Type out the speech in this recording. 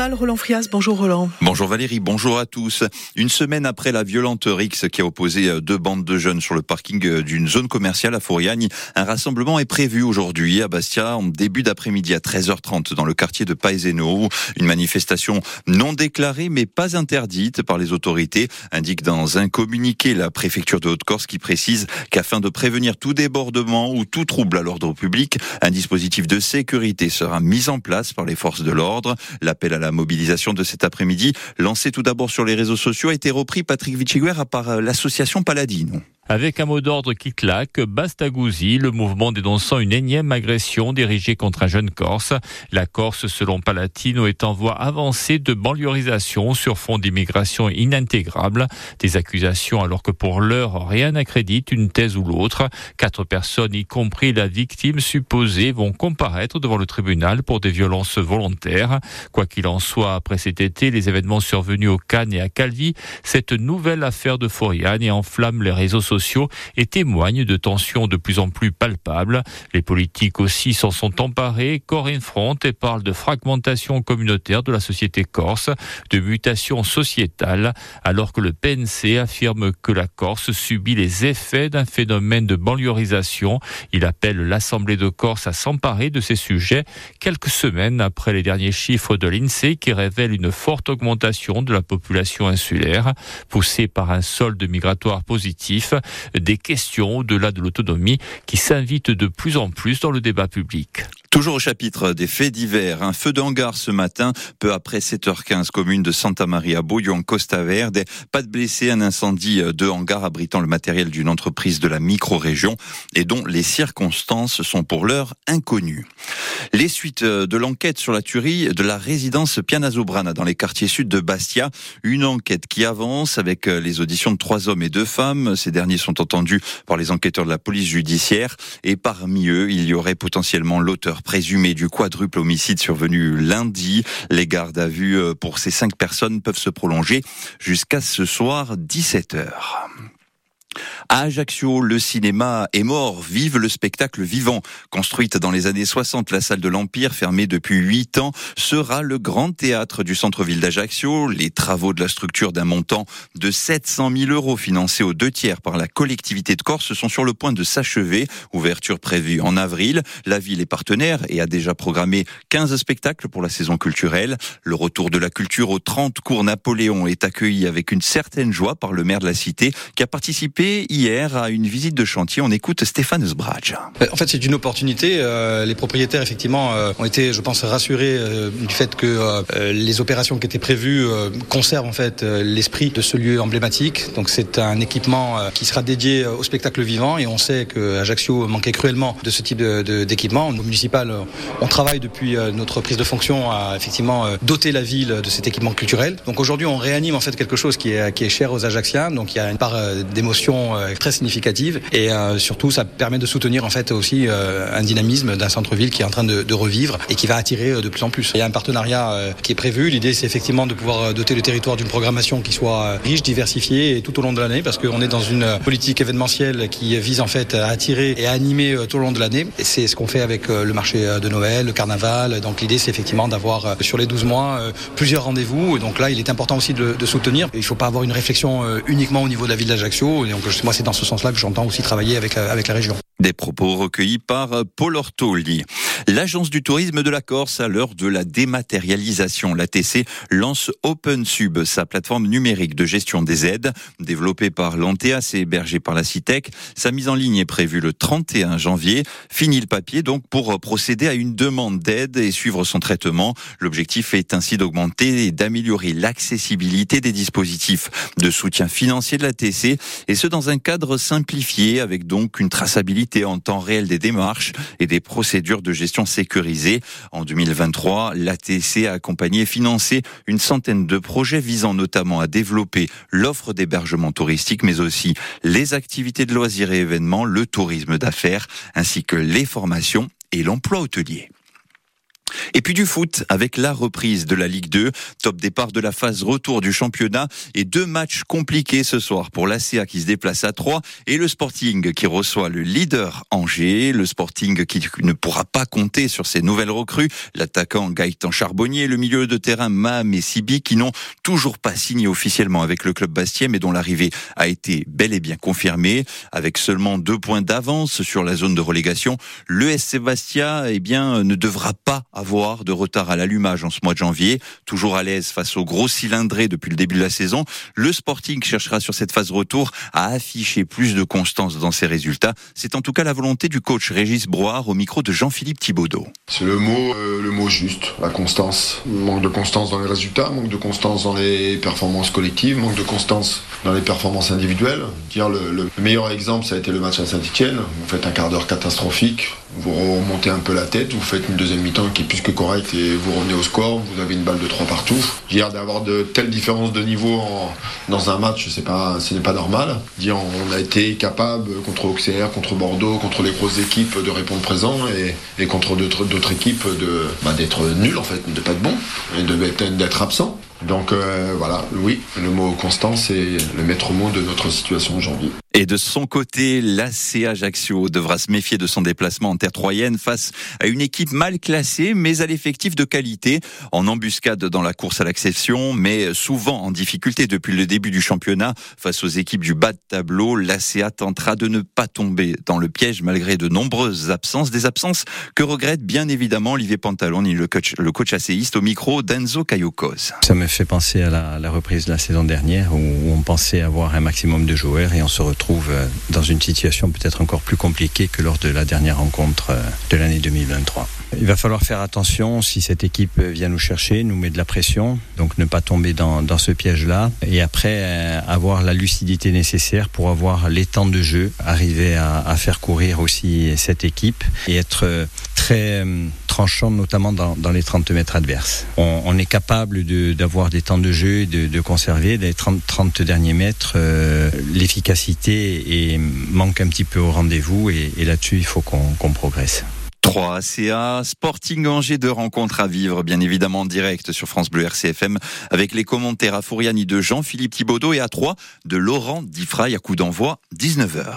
Roland Frias. Bonjour Roland. Bonjour Valérie, bonjour à tous. Une semaine après la violente rixe qui a opposé deux bandes de jeunes sur le parking d'une zone commerciale à Fouriagne, un rassemblement est prévu aujourd'hui à Bastia en début d'après-midi à 13h30 dans le quartier de Paeseno. Une manifestation non déclarée mais pas interdite par les autorités, indique dans un communiqué la préfecture de Haute-Corse qui précise qu'afin de prévenir tout débordement ou tout trouble à l'ordre public, un dispositif de sécurité sera mis en place par les forces de l'ordre. L'appel à la mobilisation de cet après-midi, lancé tout d'abord sur les réseaux sociaux, a été repris, Patrick Vichiguer, par euh, l'association Paladine. Avec un mot d'ordre qui claque, Bastagouzi, le mouvement dénonçant une énième agression dirigée contre un jeune Corse. La Corse, selon Palatino, est en voie avancée de banliorisation sur fond d'immigration inintégrable. Des accusations alors que pour l'heure, rien n'accrédite une thèse ou l'autre. Quatre personnes, y compris la victime supposée, vont comparaître devant le tribunal pour des violences volontaires. Quoi qu'il en soit, après cet été, les événements survenus au Cannes et à Calvi, cette nouvelle affaire de Foriane enflamme les réseaux sociaux et témoignent de tensions de plus en plus palpables. Les politiques aussi s'en sont emparés, Corinne Front et parle de fragmentation communautaire de la société corse, de mutation sociétale, alors que le PNC affirme que la Corse subit les effets d'un phénomène de banliorisation. Il appelle l'Assemblée de Corse à s'emparer de ces sujets quelques semaines après les derniers chiffres de l'INSEE qui révèlent une forte augmentation de la population insulaire, poussée par un solde migratoire positif des questions au-delà de l'autonomie qui s'invitent de plus en plus dans le débat public. Toujours au chapitre des faits divers, un feu d'hangar ce matin, peu après 7h15, commune de Santa Maria Bouillon, Costa Verde. Pas de blessés, un incendie de hangar abritant le matériel d'une entreprise de la micro-région et dont les circonstances sont pour l'heure inconnues. Les suites de l'enquête sur la tuerie de la résidence Pianazobrana dans les quartiers sud de Bastia. Une enquête qui avance avec les auditions de trois hommes et deux femmes. Ces derniers sont entendus par les enquêteurs de la police judiciaire et parmi eux, il y aurait potentiellement l'auteur présumé du quadruple homicide survenu lundi. Les gardes à vue euh, pour ces cinq personnes peuvent se prolonger jusqu'à ce soir 17 heures. Ajaccio, le cinéma est mort. Vive le spectacle vivant. Construite dans les années 60, la salle de l'Empire, fermée depuis 8 ans, sera le grand théâtre du centre-ville d'Ajaccio. Les travaux de la structure d'un montant de 700 000 euros financés aux deux tiers par la collectivité de Corse sont sur le point de s'achever. Ouverture prévue en avril. La ville est partenaire et a déjà programmé 15 spectacles pour la saison culturelle. Le retour de la culture aux 30 cours Napoléon est accueilli avec une certaine joie par le maire de la cité qui a participé hier à une visite de chantier. On écoute Stéphane Sbradj. En fait, c'est une opportunité. Euh, les propriétaires, effectivement, euh, ont été, je pense, rassurés euh, du fait que les opérations qui étaient prévues conservent en fait l'esprit de ce lieu emblématique. Donc, c'est un équipement qui sera dédié au spectacle vivant et on sait que Ajaccio manquait cruellement de ce type d'équipement. Au municipal, on travaille depuis notre prise de fonction à effectivement doter la ville de cet équipement culturel. Donc aujourd'hui, on réanime en fait quelque chose qui est, qui est cher aux Ajacciens. Donc il y a une part d'émotion très significative et euh, surtout ça permet de soutenir en fait aussi euh, un dynamisme d'un centre-ville qui est en train de, revivre et qui va attirer euh, de plus en plus. Il y a un partenariat qui est prévu. L'idée c'est effectivement de pouvoir doter le territoire d'une programmation qui soit riche, diversifiée et tout au long de l'année parce qu'on est dans une politique événementielle qui vise en fait à attirer et à animer tout au long de l'année. Et c'est ce qu'on fait avec le marché de Noël, le carnaval. Donc l'idée c'est effectivement d'avoir sur les 12 mois plusieurs rendez-vous. Donc là il est important aussi de, soutenir. Il ne faut pas avoir une réflexion uniquement au niveau de la ville d'Ajaccio. C'est dans ce sens-là que j'entends aussi travailler avec, euh, avec la région. Des propos recueillis par Paul Ortoli. L'agence du tourisme de la Corse, à l'heure de la dématérialisation, l'ATC lance OpenSub, sa plateforme numérique de gestion des aides, développée par l'Anteas et hébergée par la CITEC. Sa mise en ligne est prévue le 31 janvier. Fini le papier donc pour procéder à une demande d'aide et suivre son traitement. L'objectif est ainsi d'augmenter et d'améliorer l'accessibilité des dispositifs de soutien financier de l'ATC et ce dans un cadre simplifié avec donc une traçabilité en temps réel des démarches et des procédures de gestion sécurisées. En 2023, l'ATC a accompagné et financé une centaine de projets visant notamment à développer l'offre d'hébergement touristique, mais aussi les activités de loisirs et événements, le tourisme d'affaires, ainsi que les formations et l'emploi hôtelier. Et puis du foot avec la reprise de la Ligue 2, top départ de la phase retour du championnat et deux matchs compliqués ce soir pour l'ACA qui se déplace à 3 et le Sporting qui reçoit le leader Angers, le Sporting qui ne pourra pas compter sur ses nouvelles recrues, l'attaquant Gaëtan Charbonnier, le milieu de terrain Mam et Sibi qui n'ont toujours pas signé officiellement avec le club bastien mais dont l'arrivée a été bel et bien confirmée. Avec seulement deux points d'avance sur la zone de relégation, le SC Bastia eh bien ne devra pas avoir de retard à l'allumage en ce mois de janvier. Toujours à l'aise face aux gros cylindrés depuis le début de la saison, le Sporting cherchera sur cette phase retour à afficher plus de constance dans ses résultats. C'est en tout cas la volonté du coach Régis Broard au micro de Jean-Philippe Thibaudot. C'est le mot, euh, le mot juste, la constance. Manque de constance dans les résultats, manque de constance dans les performances collectives, manque de constance dans les performances individuelles. Dire le, le meilleur exemple, ça a été le match à Saint-Etienne. Vous faites un quart d'heure catastrophique, vous remontez un peu la tête, vous faites une deuxième mi-temps qui est plus que correcte et vous revenez au score, vous avez une balle de 3 partout. Dire d'avoir de telles différences de niveau dans un match, ce n'est pas normal. Dire on a été capable contre Auxerre, contre Bordeaux, contre les grosses équipes de répondre présent et, contre d'autres équipes bah, d'être nul en fait, de pas être bon et d'être absent. Donc euh, voilà, oui, le mot constant, c'est le maître mot de notre situation aujourd'hui. Et de son côté, l'AC Ajaccio devra se méfier de son déplacement en terre troyenne face à une équipe mal classée, mais à l'effectif de qualité, en embuscade dans la course à l'accession, mais souvent en difficulté depuis le début du championnat. Face aux équipes du bas de tableau, l'ACA tentera de ne pas tomber dans le piège malgré de nombreuses absences, des absences que regrette bien évidemment Olivier Pantaloni, le coach, le coach acéiste au micro d'Enzo Cayocos. Ça me fait penser à la, reprise de la saison dernière où on pensait avoir un maximum de joueurs et on se retrouve euh, dans une situation peut-être encore plus compliquée que lors de la dernière rencontre euh, de l'année 2023. Il va falloir faire attention si cette équipe vient nous chercher, nous met de la pression, donc ne pas tomber dans, ce piège-là et après euh, avoir la lucidité nécessaire pour avoir les temps de jeu, arriver à faire courir aussi cette équipe et être très tranchant, notamment dans, les 30 mètres adverses. On, est capable d'avoir des temps de jeu, de, de conserver les 30, 30 derniers mètres. Euh, L'efficacité et manque un petit peu au rendez-vous et, là-dessus, il faut qu'on qu progresse. 3 ACA, Sporting Angers, de rencontres à vivre, bien évidemment en direct sur France Bleu RCFM, avec les commentaires à Fouriani de Jean-Philippe Thibaudot et à 3 de Laurent Diffray à coup d'envoi, 19h.